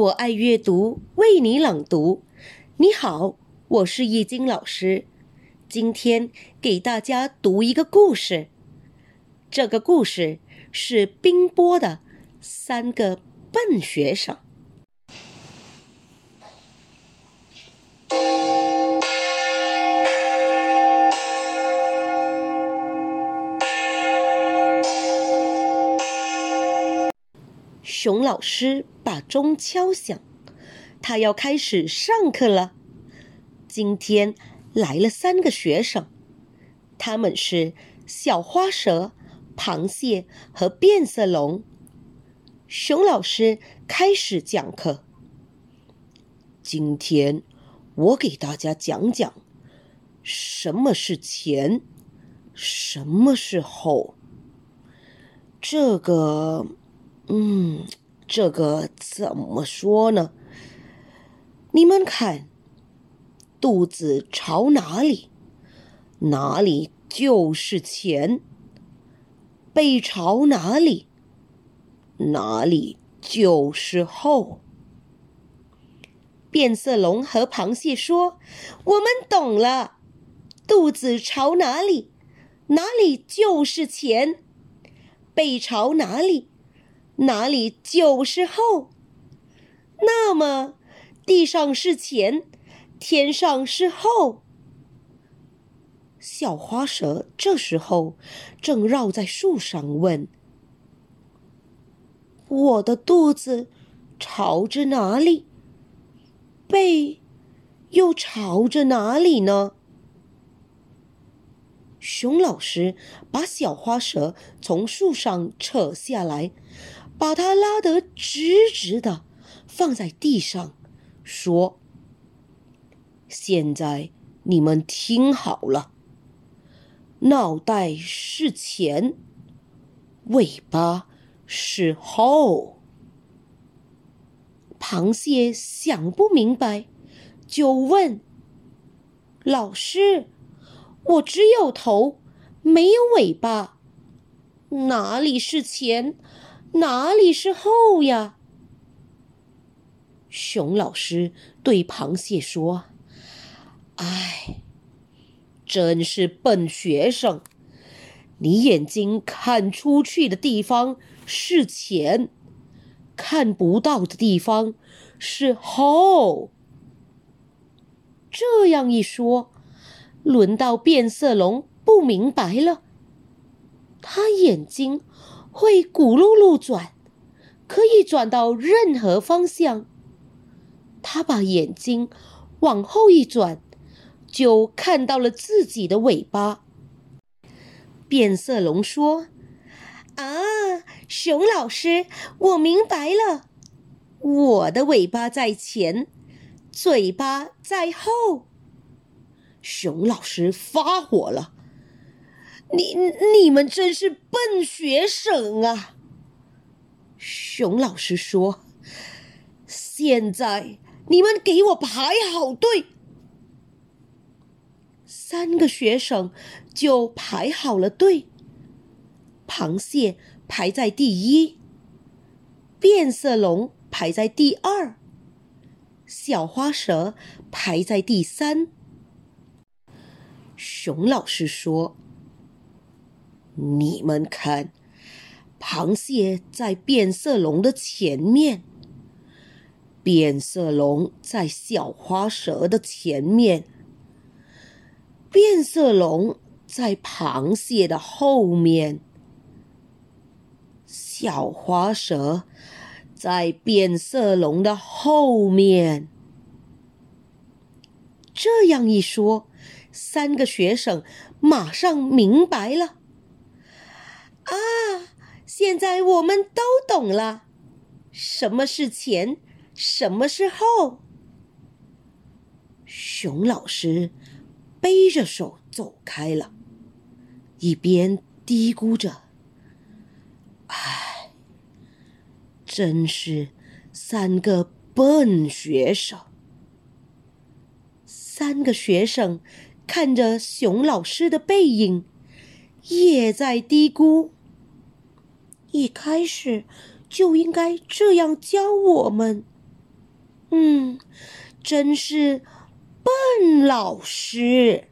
我爱阅读，为你朗读。你好，我是易经老师，今天给大家读一个故事。这个故事是冰波的三个笨学生。熊老师把钟敲响，他要开始上课了。今天来了三个学生，他们是小花蛇、螃蟹和变色龙。熊老师开始讲课。今天我给大家讲讲什么是前，什么是后。这个。嗯，这个怎么说呢？你们看，肚子朝哪里，哪里就是前；背朝哪里，哪里就是后。变色龙和螃蟹说：“我们懂了，肚子朝哪里，哪里就是前；背朝哪里。”哪里就是后，那么地上是前，天上是后。小花蛇这时候正绕在树上问：“我的肚子朝着哪里？背又朝着哪里呢？”熊老师把小花蛇从树上扯下来。把它拉得直直的，放在地上，说：“现在你们听好了，脑袋是前，尾巴是后。”螃蟹想不明白，就问：“老师，我只有头，没有尾巴，哪里是前？”哪里是后呀？熊老师对螃蟹说：“哎，真是笨学生！你眼睛看出去的地方是前，看不到的地方是后。这样一说，轮到变色龙不明白了，他眼睛。”会咕噜噜转，可以转到任何方向。他把眼睛往后一转，就看到了自己的尾巴。变色龙说：“啊，熊老师，我明白了，我的尾巴在前，嘴巴在后。”熊老师发火了。你你们真是笨学生啊！熊老师说：“现在你们给我排好队。”三个学生就排好了队。螃蟹排在第一，变色龙排在第二，小花蛇排在第三。熊老师说。你们看，螃蟹在变色龙的前面，变色龙在小花蛇的前面，变色龙在螃蟹的后面，小花蛇在变色龙的后面。这样一说，三个学生马上明白了。啊！现在我们都懂了，什么是前，什么是后。熊老师背着手走开了，一边嘀咕着：“唉，真是三个笨学生。”三个学生看着熊老师的背影，也在嘀咕。一开始就应该这样教我们。嗯真是笨老师。